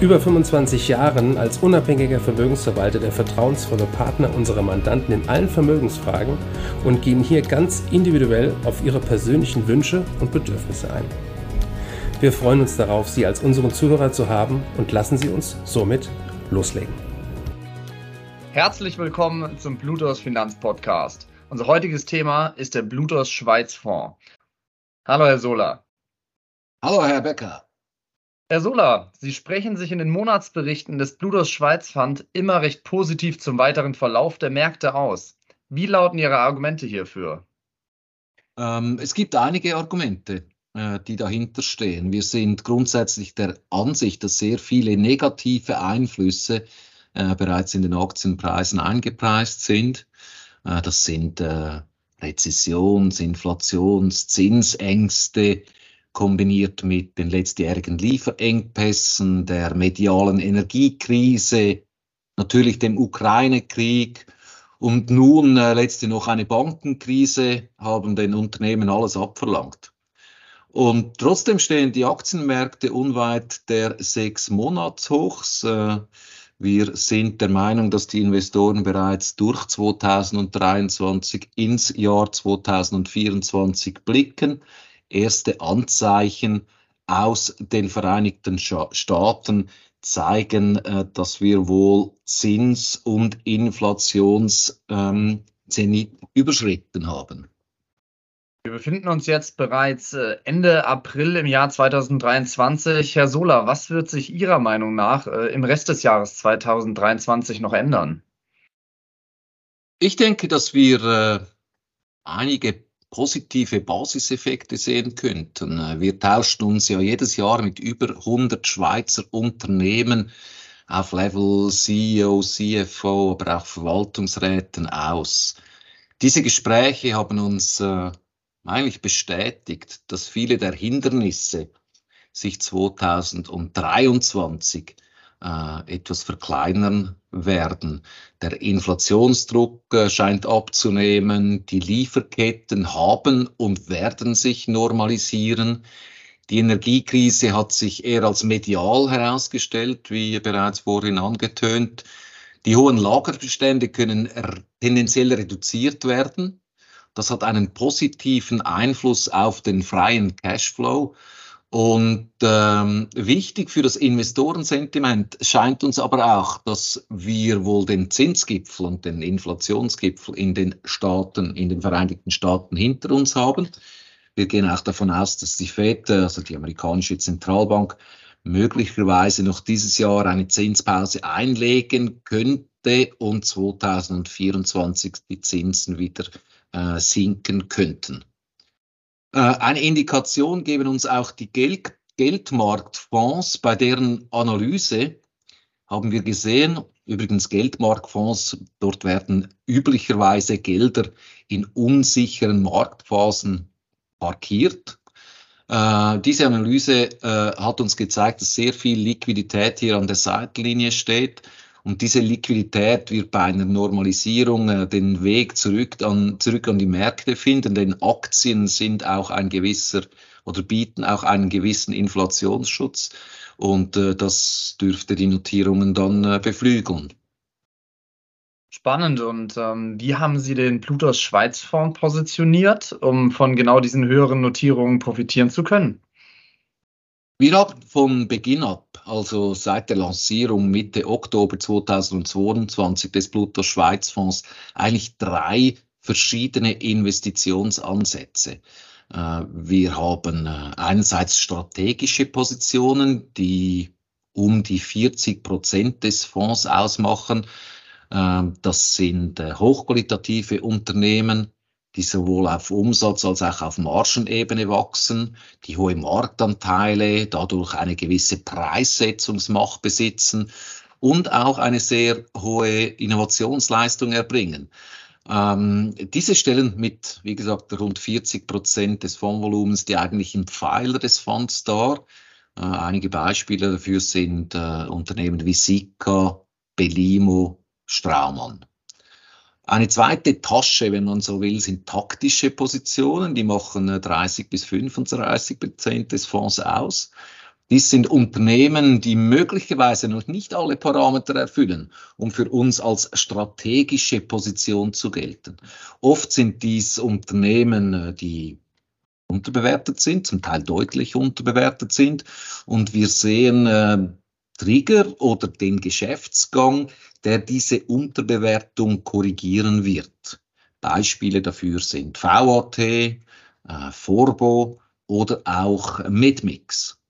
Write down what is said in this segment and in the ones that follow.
über 25 Jahren als unabhängiger Vermögensverwalter der vertrauensvolle Partner unserer Mandanten in allen Vermögensfragen und gehen hier ganz individuell auf ihre persönlichen Wünsche und Bedürfnisse ein. Wir freuen uns darauf, Sie als unseren Zuhörer zu haben und lassen Sie uns somit loslegen. Herzlich willkommen zum Blutos Finanzpodcast. Unser heutiges Thema ist der Blutos Schweiz Fonds. Hallo Herr Sola. Hallo Herr Becker. Herr Sola, Sie sprechen sich in den Monatsberichten des Bludos Schweiz Fund immer recht positiv zum weiteren Verlauf der Märkte aus. Wie lauten Ihre Argumente hierfür? Ähm, es gibt einige Argumente, äh, die dahinter stehen. Wir sind grundsätzlich der Ansicht, dass sehr viele negative Einflüsse äh, bereits in den Aktienpreisen eingepreist sind. Äh, das sind äh, Rezessions-, Inflations-, Zinsängste, kombiniert mit den letztjährigen Lieferengpässen, der medialen Energiekrise, natürlich dem Ukraine-Krieg und nun äh, letzte noch eine Bankenkrise haben den Unternehmen alles abverlangt. Und trotzdem stehen die Aktienmärkte unweit der sechs Monatshochs. Äh, wir sind der Meinung, dass die Investoren bereits durch 2023 ins Jahr 2024 blicken erste Anzeichen aus den Vereinigten Staaten zeigen, äh, dass wir wohl Zins- und Inflationszenit ähm, überschritten haben. Wir befinden uns jetzt bereits äh, Ende April im Jahr 2023. Herr Sola, was wird sich Ihrer Meinung nach äh, im Rest des Jahres 2023 noch ändern? Ich denke, dass wir einige positive Basiseffekte sehen könnten. Wir tauschen uns ja jedes Jahr mit über 100 Schweizer Unternehmen auf Level CEO, CFO, aber auch Verwaltungsräten aus. Diese Gespräche haben uns äh, eigentlich bestätigt, dass viele der Hindernisse sich 2023 äh, etwas verkleinern werden. Der Inflationsdruck äh, scheint abzunehmen, die Lieferketten haben und werden sich normalisieren. Die Energiekrise hat sich eher als medial herausgestellt, wie bereits vorhin angetönt. Die hohen Lagerbestände können tendenziell reduziert werden. Das hat einen positiven Einfluss auf den freien Cashflow. Und ähm, wichtig für das Investorensentiment scheint uns aber auch, dass wir wohl den Zinsgipfel und den Inflationsgipfel in den Staaten, in den Vereinigten Staaten hinter uns haben. Wir gehen auch davon aus, dass die FED, also die amerikanische Zentralbank, möglicherweise noch dieses Jahr eine Zinspause einlegen könnte und 2024 die Zinsen wieder äh, sinken könnten. Äh, eine Indikation geben uns auch die Geld Geldmarktfonds, bei deren Analyse haben wir gesehen, übrigens Geldmarktfonds, dort werden üblicherweise Gelder in unsicheren Marktphasen parkiert. Äh, diese Analyse äh, hat uns gezeigt, dass sehr viel Liquidität hier an der Seitenlinie steht und diese Liquidität wird bei einer Normalisierung äh, den Weg zurück an, zurück an die Märkte finden, denn Aktien sind auch ein gewisser oder bieten auch einen gewissen Inflationsschutz und äh, das dürfte die Notierungen dann äh, beflügeln. Spannend. Und ähm, wie haben Sie den Plutos Schweiz Fonds positioniert, um von genau diesen höheren Notierungen profitieren zu können? Wir haben von Beginn ab, also seit der Lancierung Mitte Oktober 2022 des Pluto Schweiz Fonds, eigentlich drei verschiedene Investitionsansätze. Äh, wir haben äh, einerseits strategische Positionen, die um die 40 Prozent des Fonds ausmachen. Äh, das sind hochqualitative Unternehmen, die sowohl auf Umsatz als auch auf Margenebene wachsen, die hohe Marktanteile, dadurch eine gewisse Preissetzungsmacht besitzen und auch eine sehr hohe Innovationsleistung erbringen. Ähm, diese stellen mit, wie gesagt, rund 40 Prozent des Fondsvolumens die eigentlichen Pfeiler des Fonds dar. Äh, einige Beispiele dafür sind äh, Unternehmen wie Sika, Belimo, Straumann. Eine zweite Tasche, wenn man so will, sind taktische Positionen. Die machen 30 äh, bis 35 Prozent des Fonds aus. Dies sind Unternehmen, die möglicherweise noch nicht alle Parameter erfüllen, um für uns als strategische Position zu gelten. Oft sind dies Unternehmen, äh, die unterbewertet sind, zum Teil deutlich unterbewertet sind. Und wir sehen äh, Trigger oder den Geschäftsgang, der diese Unterbewertung korrigieren wird. Beispiele dafür sind VAT, äh, Forbo oder auch Medmix.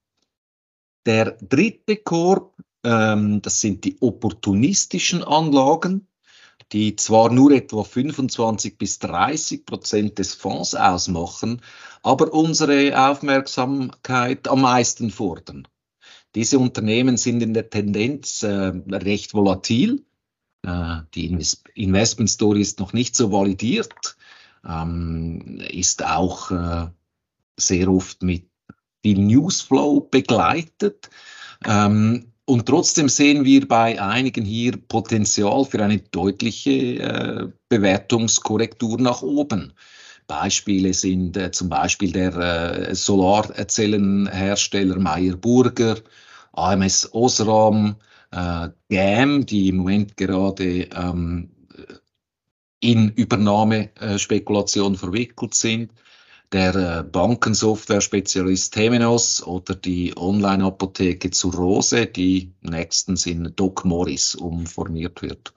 Der dritte Korb, ähm, das sind die opportunistischen Anlagen, die zwar nur etwa 25 bis 30 Prozent des Fonds ausmachen, aber unsere Aufmerksamkeit am meisten fordern. Diese Unternehmen sind in der Tendenz äh, recht volatil. Äh, die Invest Investment Story ist noch nicht so validiert, ähm, ist auch äh, sehr oft mit viel Newsflow begleitet. Ähm, und trotzdem sehen wir bei einigen hier Potenzial für eine deutliche äh, Bewertungskorrektur nach oben. Beispiele sind äh, zum Beispiel der äh, Solarzellenhersteller Meyer Burger, AMS Osram, äh, GAM, die im Moment gerade ähm, in Übernahmespekulation verwickelt sind der äh, Bankensoftware-Spezialist Temenos oder die Online-Apotheke zu Rose, die nächstens in Doc Morris umformiert wird.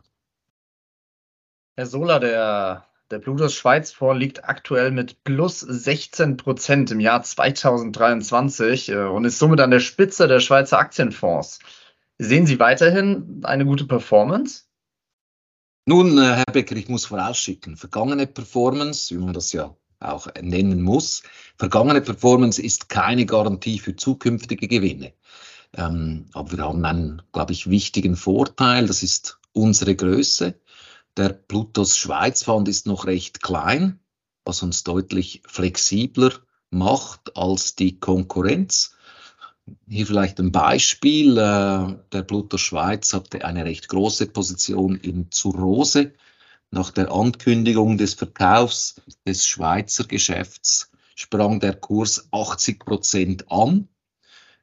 Herr Sola, der, der Plutos Schweiz vorliegt aktuell mit plus 16 Prozent im Jahr 2023 äh, und ist somit an der Spitze der Schweizer Aktienfonds. Sehen Sie weiterhin eine gute Performance? Nun, äh, Herr Becker, ich muss vorausschicken, vergangene Performance, wie man das ja auch nennen muss. Vergangene Performance ist keine Garantie für zukünftige Gewinne. Ähm, aber wir haben einen, glaube ich, wichtigen Vorteil, das ist unsere Größe. Der Plutos Schweiz Fund ist noch recht klein, was uns deutlich flexibler macht als die Konkurrenz. Hier vielleicht ein Beispiel. Äh, der Plutos Schweiz hatte eine recht große Position in Zurose nach der Ankündigung des Verkaufs des Schweizer Geschäfts sprang der Kurs 80 Prozent an.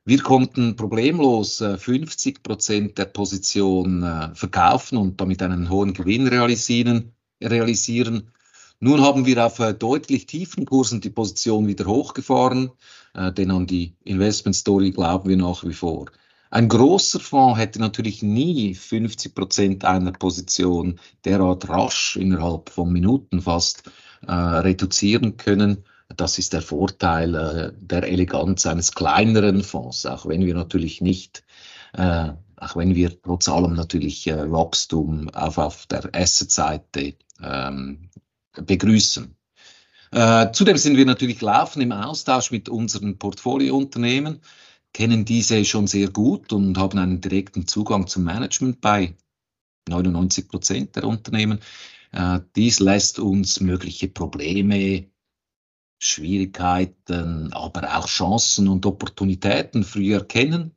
Wir konnten problemlos 50 äh, Prozent der Position äh, verkaufen und damit einen hohen Gewinn realisieren. realisieren. Nun haben wir auf äh, deutlich tiefen Kursen die Position wieder hochgefahren, denn an die Investment Story glauben wir nach wie vor. Ein großer Fonds hätte natürlich nie 50 Prozent einer Position derart rasch innerhalb von Minuten fast äh, reduzieren können. Das ist der Vorteil äh, der Eleganz eines kleineren Fonds, auch wenn wir natürlich nicht, äh, auch wenn wir trotz allem natürlich äh, Wachstum auf, auf der Asset-Seite ähm, begrüßen. Äh, zudem sind wir natürlich laufend im Austausch mit unseren Portfoliounternehmen kennen diese schon sehr gut und haben einen direkten Zugang zum Management bei 99 Prozent der Unternehmen. Äh, dies lässt uns mögliche Probleme, Schwierigkeiten, aber auch Chancen und Opportunitäten früh erkennen.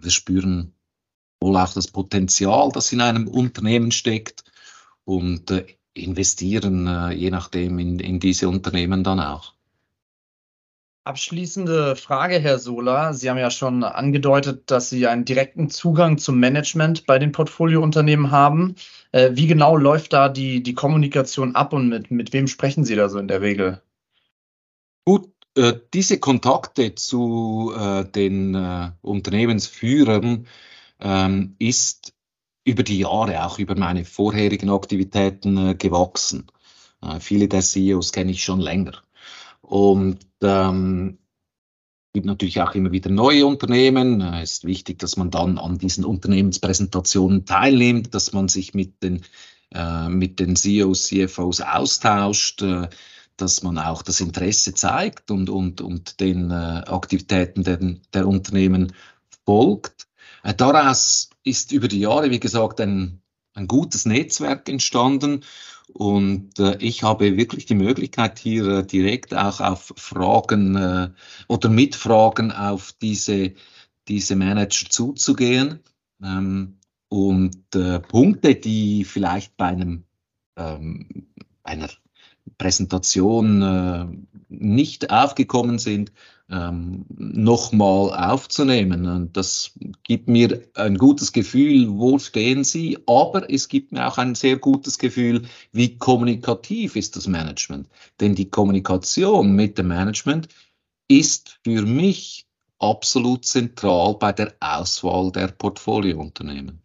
Wir spüren wohl auch das Potenzial, das in einem Unternehmen steckt und äh, investieren äh, je nachdem in, in diese Unternehmen dann auch. Abschließende Frage, Herr Sola. Sie haben ja schon angedeutet, dass Sie einen direkten Zugang zum Management bei den Portfoliounternehmen haben. Äh, wie genau läuft da die, die Kommunikation ab und mit, mit wem sprechen Sie da so in der Regel? Gut, äh, diese Kontakte zu äh, den Unternehmensführern ähm, ist über die Jahre, auch über meine vorherigen Aktivitäten äh, gewachsen. Äh, viele der CEOs kenne ich schon länger. Und ähm, gibt natürlich auch immer wieder neue Unternehmen. Es ist wichtig, dass man dann an diesen Unternehmenspräsentationen teilnimmt, dass man sich mit den, äh, mit den CEOs, CFOs austauscht, äh, dass man auch das Interesse zeigt und, und, und den äh, Aktivitäten der, der Unternehmen folgt. Äh, daraus ist über die Jahre, wie gesagt, ein, ein gutes Netzwerk entstanden und äh, ich habe wirklich die Möglichkeit, hier äh, direkt auch auf Fragen äh, oder mit Fragen auf diese, diese Manager zuzugehen. Ähm, und äh, Punkte, die vielleicht bei einem, ähm, einer Präsentation äh, nicht aufgekommen sind, ähm, nochmal aufzunehmen. Und das gibt mir ein gutes Gefühl, wo stehen Sie, aber es gibt mir auch ein sehr gutes Gefühl, wie kommunikativ ist das Management. Denn die Kommunikation mit dem Management ist für mich absolut zentral bei der Auswahl der Portfoliounternehmen.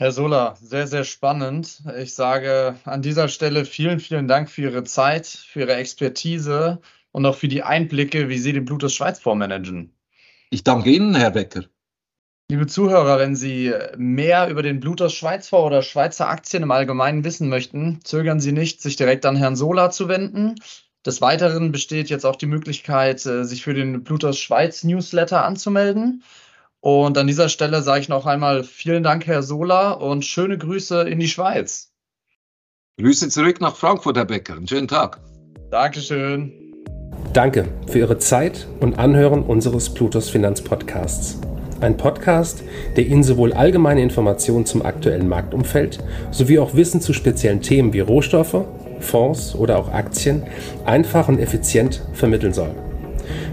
Herr Sola, sehr, sehr spannend. Ich sage an dieser Stelle vielen, vielen Dank für Ihre Zeit, für Ihre Expertise und auch für die Einblicke, wie Sie den Bluetooth Schweiz Fonds managen. Ich danke Ihnen, Herr Becker. Liebe Zuhörer, wenn Sie mehr über den Bluetooth Schweiz Fonds oder Schweizer Aktien im Allgemeinen wissen möchten, zögern Sie nicht, sich direkt an Herrn Sola zu wenden. Des Weiteren besteht jetzt auch die Möglichkeit, äh, sich für den Bluetooth Schweiz Newsletter anzumelden. Und an dieser Stelle sage ich noch einmal vielen Dank, Herr Sola, und schöne Grüße in die Schweiz. Grüße zurück nach Frankfurt, Herr Becker. Einen schönen Tag. Dankeschön. Danke für Ihre Zeit und Anhören unseres Plutos Finanzpodcasts. Ein Podcast, der Ihnen sowohl allgemeine Informationen zum aktuellen Marktumfeld sowie auch Wissen zu speziellen Themen wie Rohstoffe, Fonds oder auch Aktien einfach und effizient vermitteln soll.